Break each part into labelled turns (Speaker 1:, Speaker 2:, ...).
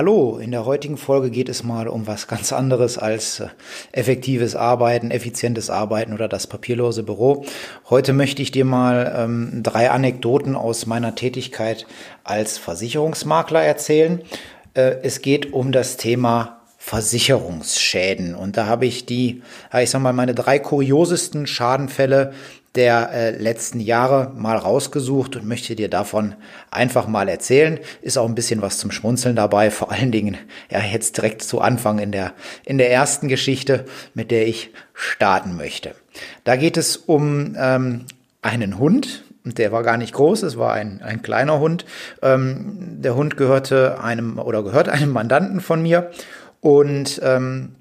Speaker 1: Hallo, in der heutigen Folge geht es mal um was ganz anderes als äh, effektives Arbeiten, effizientes Arbeiten oder das papierlose Büro. Heute möchte ich dir mal ähm, drei Anekdoten aus meiner Tätigkeit als Versicherungsmakler erzählen. Äh, es geht um das Thema Versicherungsschäden. Und da habe ich die, ich sag mal, meine drei kuriosesten Schadenfälle der äh, letzten Jahre mal rausgesucht und möchte dir davon einfach mal erzählen. Ist auch ein bisschen was zum Schmunzeln dabei, vor allen Dingen ja jetzt direkt zu Anfang in der in der ersten Geschichte, mit der ich starten möchte. Da geht es um ähm, einen Hund, der war gar nicht groß, es war ein, ein kleiner Hund. Ähm, der Hund gehörte einem oder gehört einem Mandanten von mir und ähm,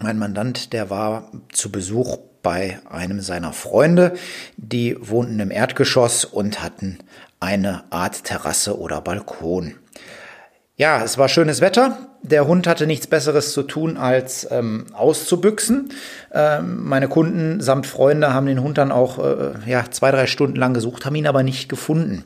Speaker 1: mein Mandant, der war zu Besuch bei einem seiner Freunde. Die wohnten im Erdgeschoss und hatten eine Art Terrasse oder Balkon. Ja, es war schönes Wetter. Der Hund hatte nichts Besseres zu tun, als ähm, auszubüchsen. Ähm, meine Kunden samt Freunde haben den Hund dann auch äh, ja, zwei, drei Stunden lang gesucht, haben ihn aber nicht gefunden.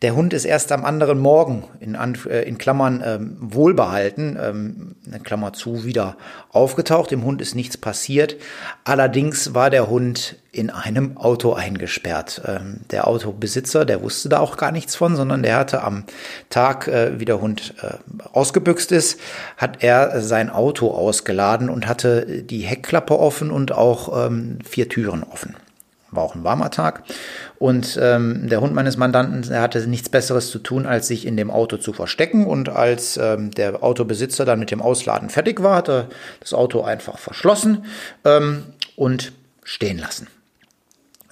Speaker 1: Der Hund ist erst am anderen Morgen in, äh, in Klammern ähm, wohlbehalten, ähm, Klammer zu, wieder aufgetaucht. Dem Hund ist nichts passiert. Allerdings war der Hund in einem Auto eingesperrt. Ähm, der Autobesitzer, der wusste da auch gar nichts von, sondern der hatte am Tag, äh, wie der Hund äh, ausgebüxt ist, hat er sein Auto ausgeladen und hatte die Heckklappe offen und auch ähm, vier Türen offen war auch ein warmer Tag. Und ähm, der Hund meines Mandanten, der hatte nichts Besseres zu tun, als sich in dem Auto zu verstecken. Und als ähm, der Autobesitzer dann mit dem Ausladen fertig war, hat er das Auto einfach verschlossen ähm, und stehen lassen.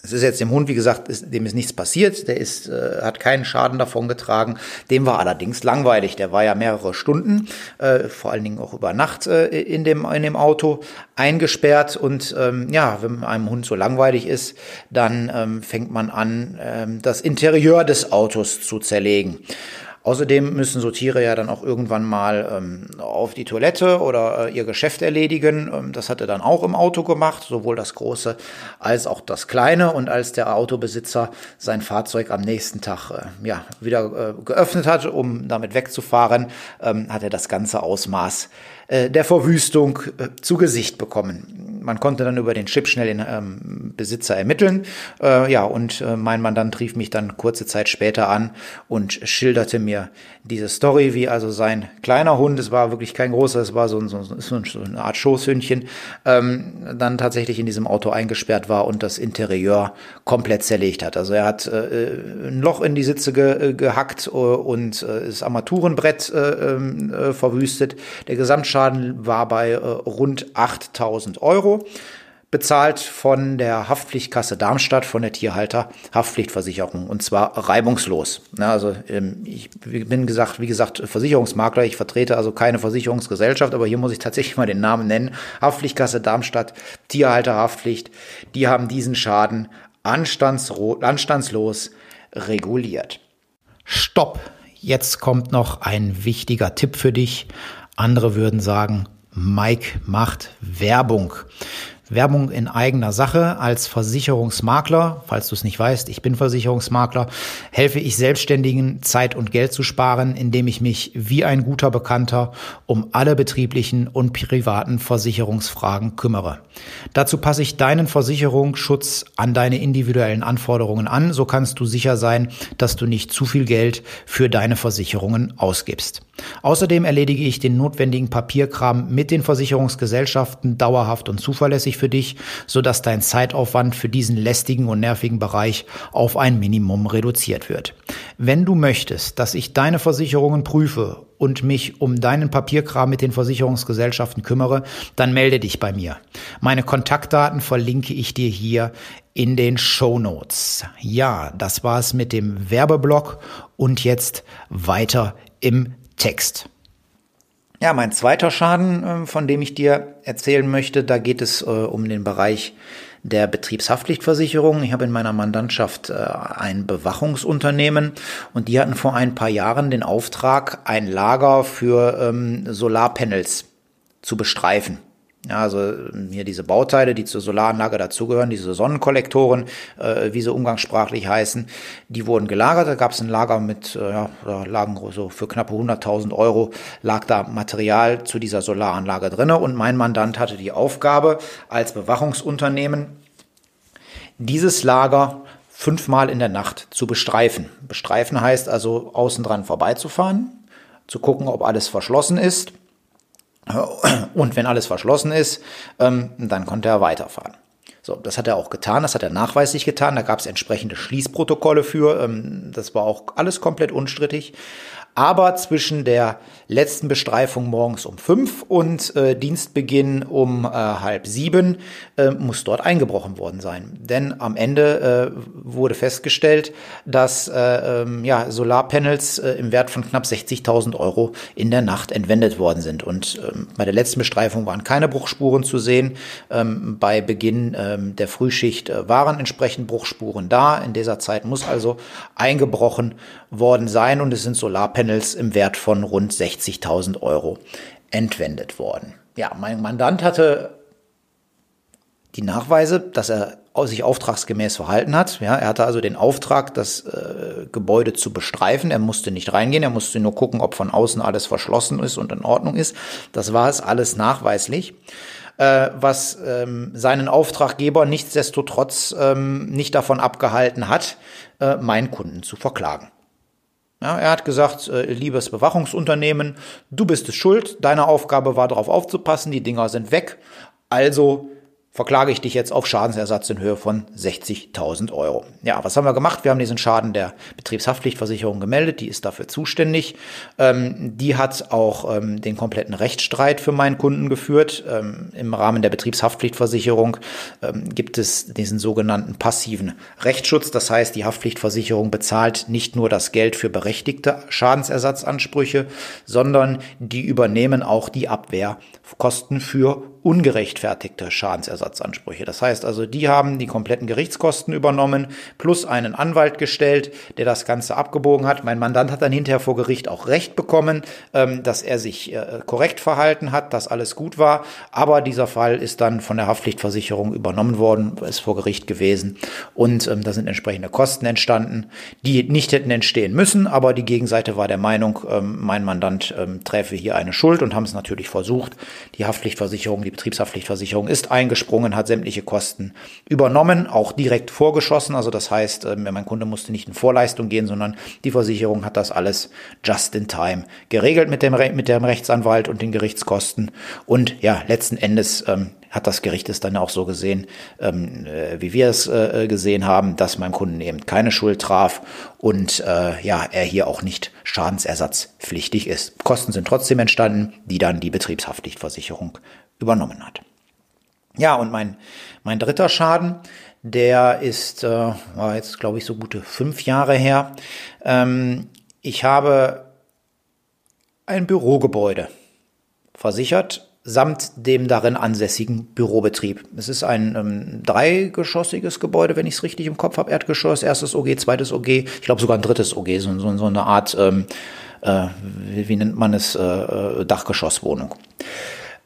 Speaker 1: Es ist jetzt dem Hund, wie gesagt, ist, dem ist nichts passiert. Der ist, äh, hat keinen Schaden davon getragen. Dem war allerdings langweilig. Der war ja mehrere Stunden, äh, vor allen Dingen auch über Nacht äh, in, dem, in dem Auto eingesperrt. Und ähm, ja, wenn einem Hund so langweilig ist, dann ähm, fängt man an, ähm, das Interieur des Autos zu zerlegen. Außerdem müssen so Tiere ja dann auch irgendwann mal ähm, auf die Toilette oder äh, ihr Geschäft erledigen. Ähm, das hat er dann auch im Auto gemacht, sowohl das große als auch das kleine. Und als der Autobesitzer sein Fahrzeug am nächsten Tag äh, ja, wieder äh, geöffnet hat, um damit wegzufahren, ähm, hat er das ganze Ausmaß äh, der Verwüstung äh, zu Gesicht bekommen. Man konnte dann über den Chip schnell den ähm, Besitzer ermitteln. Äh, ja, und äh, mein Mandant rief mich dann kurze Zeit später an und schilderte mir diese Story, wie also sein kleiner Hund, es war wirklich kein großer, es war so, ein, so, so eine Art Schoßhündchen, ähm, dann tatsächlich in diesem Auto eingesperrt war und das Interieur komplett zerlegt hat. Also er hat äh, ein Loch in die Sitze ge, gehackt und das Armaturenbrett ähm, verwüstet. Der Gesamtschaden Schaden war bei äh, rund 8000 Euro bezahlt von der Haftpflichtkasse Darmstadt, von der Tierhalter Haftpflichtversicherung und zwar reibungslos. Also ähm, ich bin gesagt, wie gesagt, Versicherungsmakler, ich vertrete also keine Versicherungsgesellschaft, aber hier muss ich tatsächlich mal den Namen nennen. Haftpflichtkasse Darmstadt, Tierhalter Haftpflicht, die haben diesen Schaden anstandslos reguliert. Stopp! Jetzt kommt noch ein wichtiger Tipp für dich. Andere würden sagen, Mike macht Werbung. Werbung in eigener Sache als Versicherungsmakler, falls du es nicht weißt, ich bin Versicherungsmakler, helfe ich Selbstständigen Zeit und Geld zu sparen, indem ich mich wie ein guter Bekannter um alle betrieblichen und privaten Versicherungsfragen kümmere. Dazu passe ich deinen Versicherungsschutz an deine individuellen Anforderungen an, so kannst du sicher sein, dass du nicht zu viel Geld für deine Versicherungen ausgibst. Außerdem erledige ich den notwendigen Papierkram mit den Versicherungsgesellschaften dauerhaft und zuverlässig für dich, sodass dein Zeitaufwand für diesen lästigen und nervigen Bereich auf ein Minimum reduziert wird. Wenn du möchtest, dass ich deine Versicherungen prüfe und mich um deinen Papierkram mit den Versicherungsgesellschaften kümmere, dann melde dich bei mir. Meine Kontaktdaten verlinke ich dir hier in den Show Notes. Ja, das war's mit dem Werbeblock und jetzt weiter im Text. Ja, mein zweiter Schaden, äh, von dem ich dir erzählen möchte, da geht es äh, um den Bereich der Betriebshaftpflichtversicherung. Ich habe in meiner Mandantschaft äh, ein Bewachungsunternehmen und die hatten vor ein paar Jahren den Auftrag, ein Lager für ähm, Solarpanels zu bestreifen. Ja, also hier diese Bauteile, die zur Solaranlage dazugehören, diese Sonnenkollektoren, äh, wie sie umgangssprachlich heißen, die wurden gelagert. Da gab es ein Lager mit, äh, ja, lagen so für knappe 100.000 Euro lag da Material zu dieser Solaranlage drinne und mein Mandant hatte die Aufgabe als Bewachungsunternehmen dieses Lager fünfmal in der Nacht zu bestreifen. Bestreifen heißt also außen dran vorbeizufahren, zu gucken, ob alles verschlossen ist und wenn alles verschlossen ist, ähm, dann konnte er weiterfahren. So, das hat er auch getan, das hat er nachweislich getan. Da gab es entsprechende Schließprotokolle für. Ähm, das war auch alles komplett unstrittig. Aber zwischen der letzten Bestreifung morgens um fünf und äh, Dienstbeginn um äh, halb sieben äh, muss dort eingebrochen worden sein. Denn am Ende äh, wurde festgestellt, dass äh, ähm, ja, Solarpanels äh, im Wert von knapp 60.000 Euro in der Nacht entwendet worden sind. Und ähm, bei der letzten Bestreifung waren keine Bruchspuren zu sehen. Ähm, bei Beginn der Frühschicht waren entsprechend Bruchspuren da. In dieser Zeit muss also eingebrochen worden sein und es sind Solarpanels im Wert von rund 60.000 Euro entwendet worden. Ja, mein Mandant hatte die Nachweise, dass er sich auftragsgemäß verhalten hat. Ja, er hatte also den Auftrag, das äh, Gebäude zu bestreifen. Er musste nicht reingehen, er musste nur gucken, ob von außen alles verschlossen ist und in Ordnung ist. Das war es alles nachweislich. Äh, was ähm, seinen Auftraggeber nichtsdestotrotz ähm, nicht davon abgehalten hat, äh, meinen Kunden zu verklagen. Ja, er hat gesagt, äh, liebes Bewachungsunternehmen, du bist es schuld, deine Aufgabe war darauf aufzupassen, die Dinger sind weg, also verklage ich dich jetzt auf Schadensersatz in Höhe von 60.000 Euro. Ja, was haben wir gemacht? Wir haben diesen Schaden der Betriebshaftpflichtversicherung gemeldet, die ist dafür zuständig. Ähm, die hat auch ähm, den kompletten Rechtsstreit für meinen Kunden geführt. Ähm, Im Rahmen der Betriebshaftpflichtversicherung ähm, gibt es diesen sogenannten passiven Rechtsschutz. Das heißt, die Haftpflichtversicherung bezahlt nicht nur das Geld für berechtigte Schadensersatzansprüche, sondern die übernehmen auch die Abwehrkosten für ungerechtfertigte Schadensersatzansprüche. Das heißt also, die haben die kompletten Gerichtskosten übernommen, plus einen Anwalt gestellt, der das Ganze abgebogen hat. Mein Mandant hat dann hinterher vor Gericht auch Recht bekommen, ähm, dass er sich äh, korrekt verhalten hat, dass alles gut war. Aber dieser Fall ist dann von der Haftpflichtversicherung übernommen worden, ist vor Gericht gewesen. Und ähm, da sind entsprechende Kosten entstanden, die nicht hätten entstehen müssen. Aber die Gegenseite war der Meinung, ähm, mein Mandant träfe hier eine Schuld und haben es natürlich versucht. Die Haftpflichtversicherung, die Betriebshaftpflichtversicherung ist eingesprungen, hat sämtliche Kosten übernommen, auch direkt vorgeschossen. Also das heißt, äh, mein Kunde musste nicht in Vorleistung gehen, sondern die Versicherung hat das alles just in time geregelt mit dem, mit dem Rechtsanwalt und den Gerichtskosten. Und ja, letzten Endes ähm, hat das Gericht es dann auch so gesehen, ähm, äh, wie wir es äh, gesehen haben, dass mein Kunden eben keine Schuld traf und äh, ja, er hier auch nicht schadensersatzpflichtig ist. Kosten sind trotzdem entstanden, die dann die Betriebshaftpflichtversicherung übernommen hat. Ja, und mein, mein dritter Schaden, der ist, äh, war jetzt glaube ich so gute fünf Jahre her. Ähm, ich habe ein Bürogebäude versichert samt dem darin ansässigen Bürobetrieb. Es ist ein ähm, dreigeschossiges Gebäude, wenn ich es richtig im Kopf habe. Erdgeschoss, erstes OG, zweites OG, ich glaube sogar ein drittes OG, so, so, so eine Art, ähm, äh, wie, wie, nennt man es, äh, äh Dachgeschosswohnung.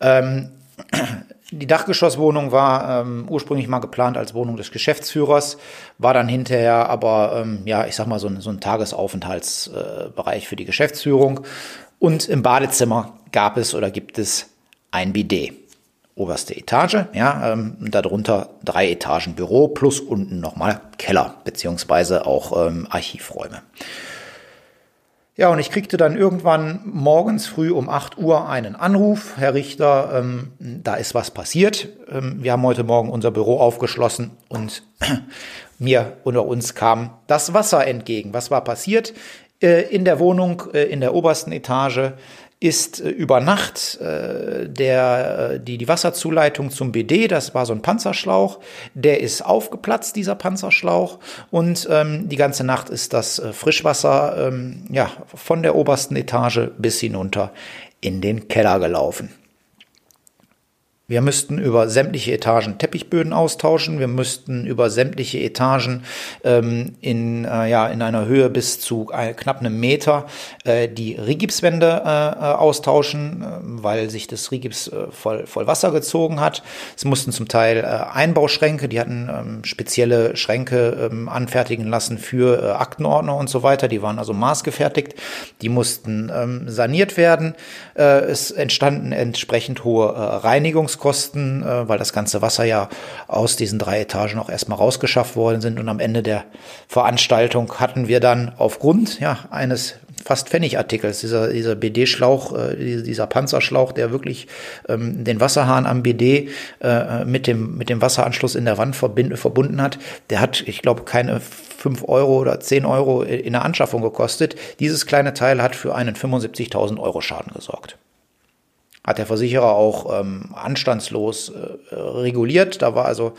Speaker 1: Ähm, die Dachgeschosswohnung war ähm, ursprünglich mal geplant als Wohnung des Geschäftsführers, war dann hinterher aber, ähm, ja, ich sag mal, so ein, so ein Tagesaufenthaltsbereich äh, für die Geschäftsführung. Und im Badezimmer gab es oder gibt es ein Bidet. Oberste Etage, ja, ähm, darunter drei Etagen Büro plus unten nochmal Keller, beziehungsweise auch ähm, Archivräume. Ja, und ich kriegte dann irgendwann morgens früh um 8 Uhr einen Anruf. Herr Richter, ähm, da ist was passiert. Ähm, wir haben heute Morgen unser Büro aufgeschlossen und mir unter uns kam das Wasser entgegen. Was war passiert? Äh, in der Wohnung, äh, in der obersten Etage ist äh, über Nacht äh, der, äh, die, die Wasserzuleitung zum BD, das war so ein Panzerschlauch, der ist aufgeplatzt, dieser Panzerschlauch, und ähm, die ganze Nacht ist das äh, Frischwasser ähm, ja, von der obersten Etage bis hinunter in den Keller gelaufen. Wir müssten über sämtliche Etagen Teppichböden austauschen. Wir müssten über sämtliche Etagen ähm, in, äh, ja, in einer Höhe bis zu äh, knapp einem Meter äh, die Rigipswände äh, äh austauschen, äh, weil sich das Rigips äh, voll, voll Wasser gezogen hat. Es mussten zum Teil äh, Einbauschränke, die hatten ähm, spezielle Schränke ähm, anfertigen lassen für äh, Aktenordner und so weiter. Die waren also maßgefertigt. Die mussten ähm, saniert werden. Äh, es entstanden entsprechend hohe äh, Reinigungs Betriebskosten, äh, weil das ganze Wasser ja aus diesen drei Etagen auch erstmal rausgeschafft worden sind. Und am Ende der Veranstaltung hatten wir dann aufgrund ja, eines fast Pfennigartikels, dieser, dieser BD-Schlauch, äh, dieser Panzerschlauch, der wirklich ähm, den Wasserhahn am BD äh, mit, dem, mit dem Wasseranschluss in der Wand verbind, verbunden hat, der hat, ich glaube, keine fünf Euro oder zehn Euro in der Anschaffung gekostet. Dieses kleine Teil hat für einen 75.000 Euro Schaden gesorgt hat der Versicherer auch ähm, anstandslos äh, reguliert. Da war also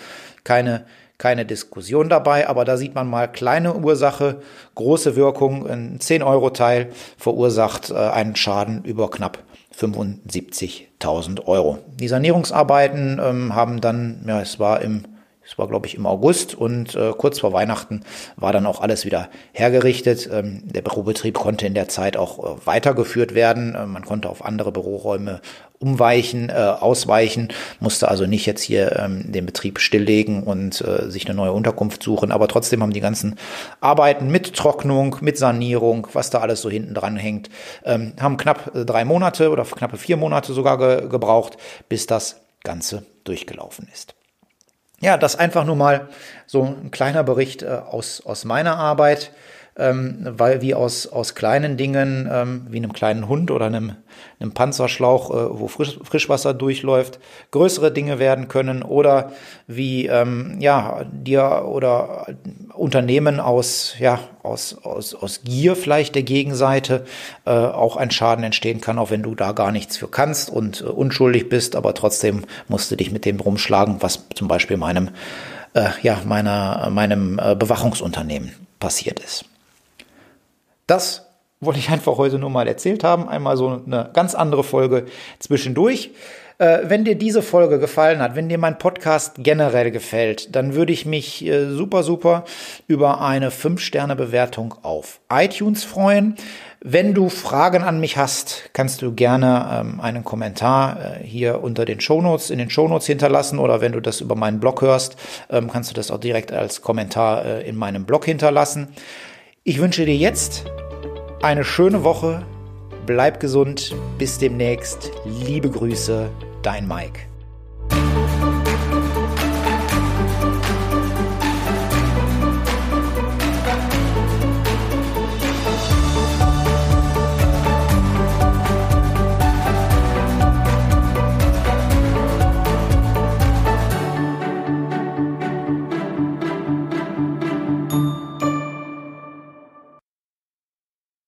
Speaker 1: keine, keine Diskussion dabei, aber da sieht man mal kleine Ursache, große Wirkung. Ein 10-Euro-Teil verursacht äh, einen Schaden über knapp 75.000 Euro. Die Sanierungsarbeiten ähm, haben dann, ja, es war im das war, glaube ich, im August und äh, kurz vor Weihnachten war dann auch alles wieder hergerichtet. Ähm, der Bürobetrieb konnte in der Zeit auch äh, weitergeführt werden. Äh, man konnte auf andere Büroräume umweichen, äh, ausweichen, musste also nicht jetzt hier ähm, den Betrieb stilllegen und äh, sich eine neue Unterkunft suchen. Aber trotzdem haben die ganzen Arbeiten mit Trocknung, mit Sanierung, was da alles so hinten dran hängt, ähm, haben knapp äh, drei Monate oder knappe vier Monate sogar ge gebraucht, bis das Ganze durchgelaufen ist. Ja, das einfach nur mal so ein kleiner Bericht äh, aus, aus meiner Arbeit, ähm, weil wie aus, aus kleinen Dingen, ähm, wie einem kleinen Hund oder einem, einem Panzerschlauch, äh, wo Frisch, Frischwasser durchläuft, größere Dinge werden können oder wie ähm, ja dir oder Unternehmen aus ja aus, aus, aus Gier vielleicht der Gegenseite äh, auch ein Schaden entstehen kann, auch wenn du da gar nichts für kannst und äh, unschuldig bist, aber trotzdem musst du dich mit dem rumschlagen, was zum Beispiel meinem, äh, ja, meiner, meinem äh, Bewachungsunternehmen passiert ist. Das wollte ich einfach heute nur mal erzählt haben. Einmal so eine ganz andere Folge zwischendurch. Äh, wenn dir diese Folge gefallen hat, wenn dir mein Podcast generell gefällt, dann würde ich mich äh, super, super über eine 5-Sterne-Bewertung auf iTunes freuen. Wenn du Fragen an mich hast, kannst du gerne ähm, einen Kommentar äh, hier unter den Shownotes, in den Shownotes hinterlassen oder wenn du das über meinen Blog hörst, ähm, kannst du das auch direkt als Kommentar in meinem Blog hinterlassen. Ich wünsche dir jetzt eine schöne Woche, bleib gesund, bis demnächst, liebe Grüße, dein Mike.